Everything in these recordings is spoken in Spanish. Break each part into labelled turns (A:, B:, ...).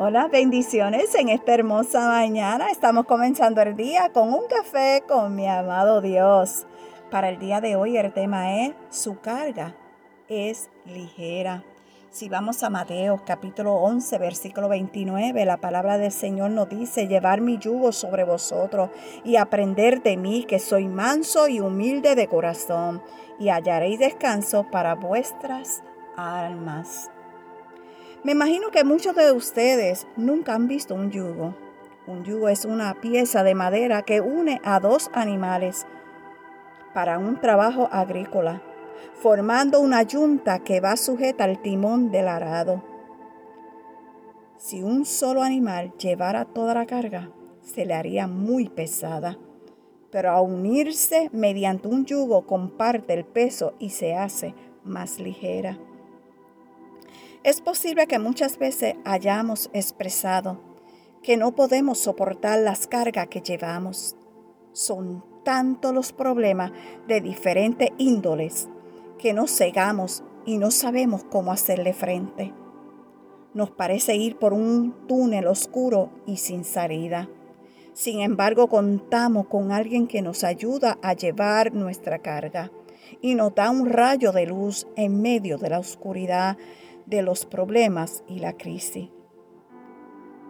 A: Hola, bendiciones en esta hermosa mañana. Estamos comenzando el día con un café con mi amado Dios. Para el día de hoy el tema es su carga es ligera. Si vamos a Mateo capítulo 11 versículo 29, la palabra del Señor nos dice, llevar mi yugo sobre vosotros y aprender de mí que soy manso y humilde de corazón y hallaréis descanso para vuestras almas. Me imagino que muchos de ustedes nunca han visto un yugo. Un yugo es una pieza de madera que une a dos animales para un trabajo agrícola, formando una yunta que va sujeta al timón del arado. Si un solo animal llevara toda la carga, se le haría muy pesada, pero a unirse mediante un yugo comparte el peso y se hace más ligera. Es posible que muchas veces hayamos expresado que no podemos soportar las cargas que llevamos. Son tantos los problemas de diferentes índoles que nos cegamos y no sabemos cómo hacerle frente. Nos parece ir por un túnel oscuro y sin salida. Sin embargo, contamos con alguien que nos ayuda a llevar nuestra carga y nos da un rayo de luz en medio de la oscuridad de los problemas y la crisis.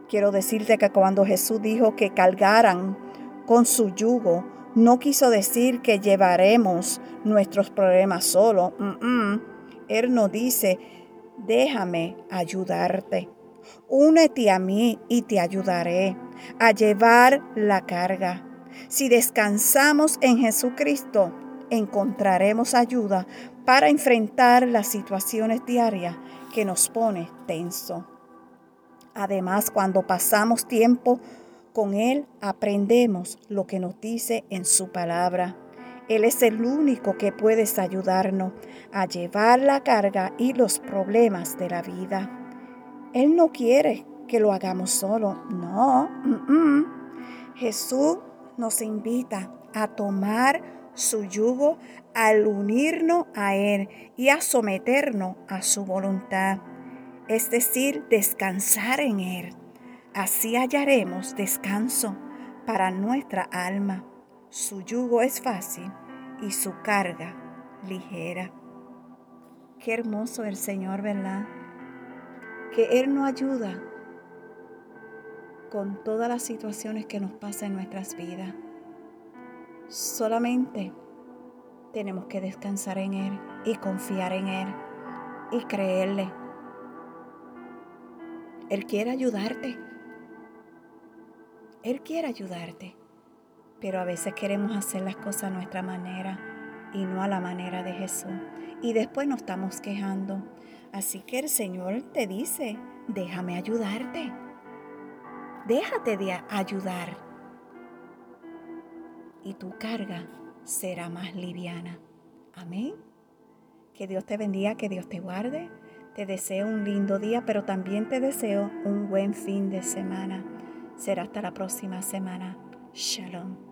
A: Quiero decirte que cuando Jesús dijo que cargaran con su yugo, no quiso decir que llevaremos nuestros problemas solo. Él nos dice, déjame ayudarte. Únete a mí y te ayudaré a llevar la carga. Si descansamos en Jesucristo, encontraremos ayuda para enfrentar las situaciones diarias que nos pone tenso. Además, cuando pasamos tiempo con Él, aprendemos lo que nos dice en su palabra. Él es el único que puede ayudarnos a llevar la carga y los problemas de la vida. Él no quiere que lo hagamos solo, no. Jesús nos invita a tomar su yugo al unirnos a Él y a someternos a su voluntad, es decir, descansar en Él. Así hallaremos descanso para nuestra alma. Su yugo es fácil y su carga ligera. Qué hermoso el Señor, ¿verdad? Que Él nos ayuda con todas las situaciones que nos pasan en nuestras vidas. Solamente tenemos que descansar en Él y confiar en Él y creerle. Él quiere ayudarte. Él quiere ayudarte. Pero a veces queremos hacer las cosas a nuestra manera y no a la manera de Jesús. Y después nos estamos quejando. Así que el Señor te dice, déjame ayudarte. Déjate de ayudar. Y tu carga será más liviana. Amén. Que Dios te bendiga, que Dios te guarde. Te deseo un lindo día, pero también te deseo un buen fin de semana. Será hasta la próxima semana. Shalom.